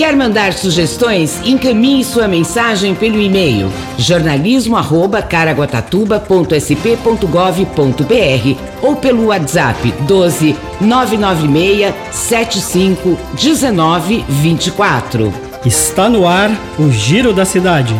Quer mandar sugestões? Encaminhe sua mensagem pelo e-mail jornalismo@caraguatatuba.sp.gov.br ou pelo WhatsApp 12 996 75 19 24. Está no ar o Giro da Cidade.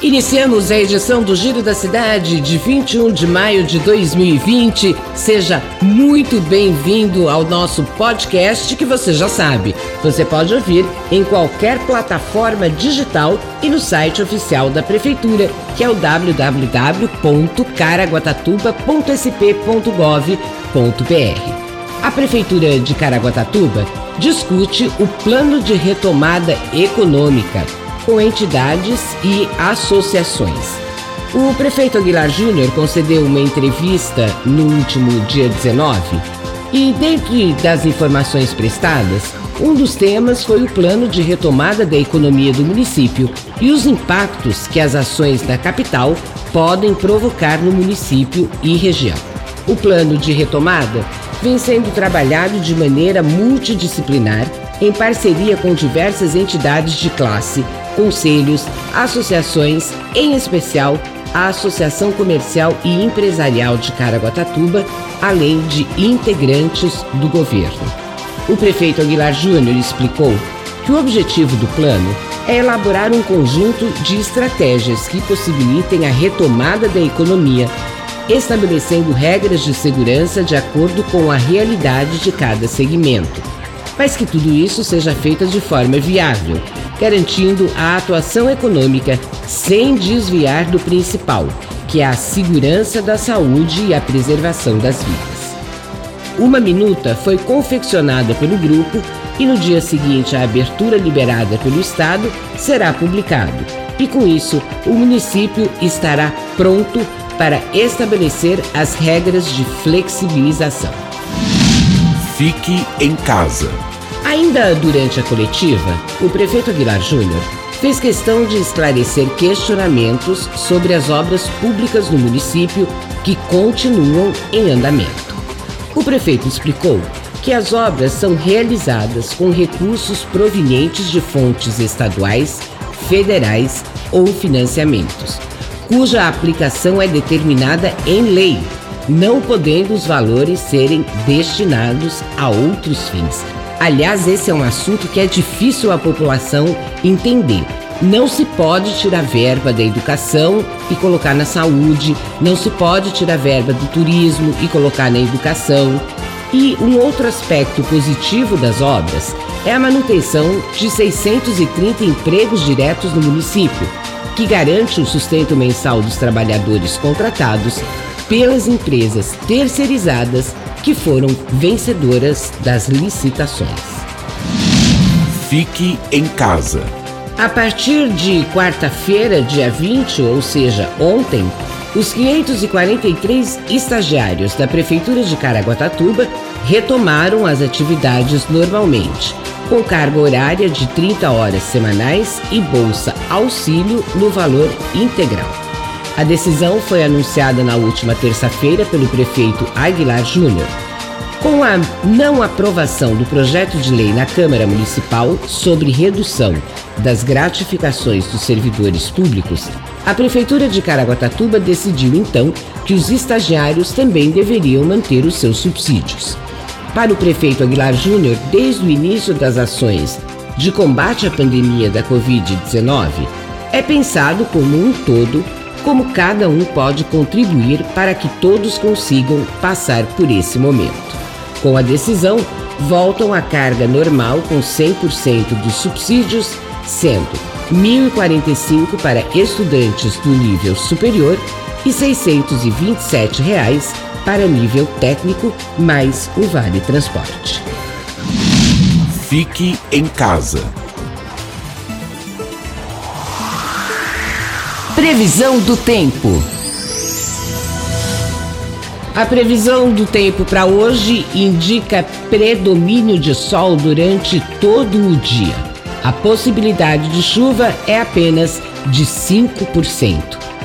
Iniciamos a edição do Giro da Cidade de 21 de maio de 2020. Seja muito bem-vindo ao nosso podcast que você já sabe. Você pode ouvir em qualquer plataforma digital e no site oficial da Prefeitura, que é o www.caraguatatuba.sp.gov.br. A Prefeitura de Caraguatatuba discute o plano de retomada econômica com entidades e associações. O prefeito Aguilar Júnior concedeu uma entrevista no último dia 19 e, dentre das informações prestadas, um dos temas foi o plano de retomada da economia do município e os impactos que as ações da capital podem provocar no município e região. O plano de retomada vem sendo trabalhado de maneira multidisciplinar em parceria com diversas entidades de classe, conselhos, associações, em especial a Associação Comercial e Empresarial de Caraguatatuba, além de integrantes do governo. O prefeito Aguilar Júnior explicou que o objetivo do plano é elaborar um conjunto de estratégias que possibilitem a retomada da economia, estabelecendo regras de segurança de acordo com a realidade de cada segmento, mas que tudo isso seja feito de forma viável, garantindo a atuação econômica sem desviar do principal, que é a segurança da saúde e a preservação das vidas. Uma minuta foi confeccionada pelo grupo e no dia seguinte à abertura liberada pelo Estado será publicado. E com isso, o município estará pronto para estabelecer as regras de flexibilização. Fique em casa. Ainda durante a coletiva, o prefeito Aguilar Júnior fez questão de esclarecer questionamentos sobre as obras públicas no município que continuam em andamento. O prefeito explicou que as obras são realizadas com recursos provenientes de fontes estaduais, federais ou financiamentos, cuja aplicação é determinada em lei, não podendo os valores serem destinados a outros fins, Aliás, esse é um assunto que é difícil a população entender. Não se pode tirar verba da educação e colocar na saúde, não se pode tirar verba do turismo e colocar na educação. E um outro aspecto positivo das obras é a manutenção de 630 empregos diretos no município, que garante o sustento mensal dos trabalhadores contratados pelas empresas terceirizadas que foram vencedoras das licitações. Fique em casa. A partir de quarta-feira, dia 20, ou seja, ontem, os 543 estagiários da Prefeitura de Caraguatatuba retomaram as atividades normalmente, com carga horária de 30 horas semanais e bolsa auxílio no valor integral. A decisão foi anunciada na última terça-feira pelo prefeito Aguilar Júnior. Com a não aprovação do projeto de lei na Câmara Municipal sobre redução das gratificações dos servidores públicos, a Prefeitura de Caraguatatuba decidiu então que os estagiários também deveriam manter os seus subsídios. Para o prefeito Aguilar Júnior, desde o início das ações de combate à pandemia da Covid-19, é pensado como um todo como cada um pode contribuir para que todos consigam passar por esse momento. Com a decisão, voltam à carga normal com 100% dos subsídios, sendo R$ 1.045 para estudantes do nível superior e 627 reais para nível técnico, mais o Vale Transporte. Fique em casa. Previsão do tempo. A previsão do tempo para hoje indica predomínio de sol durante todo o dia. A possibilidade de chuva é apenas de 5%.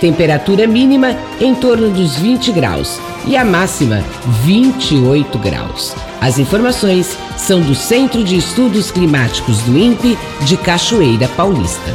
Temperatura mínima em torno dos 20 graus e a máxima 28 graus. As informações são do Centro de Estudos Climáticos do INPE de Cachoeira Paulista.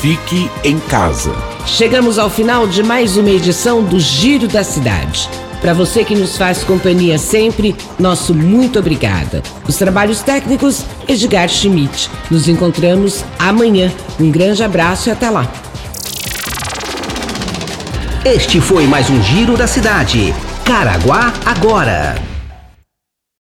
Fique em casa. Chegamos ao final de mais uma edição do Giro da Cidade. Para você que nos faz companhia sempre, nosso muito obrigada. Os trabalhos técnicos, Edgar Schmidt. Nos encontramos amanhã. Um grande abraço e até lá. Este foi mais um Giro da Cidade. Caraguá agora.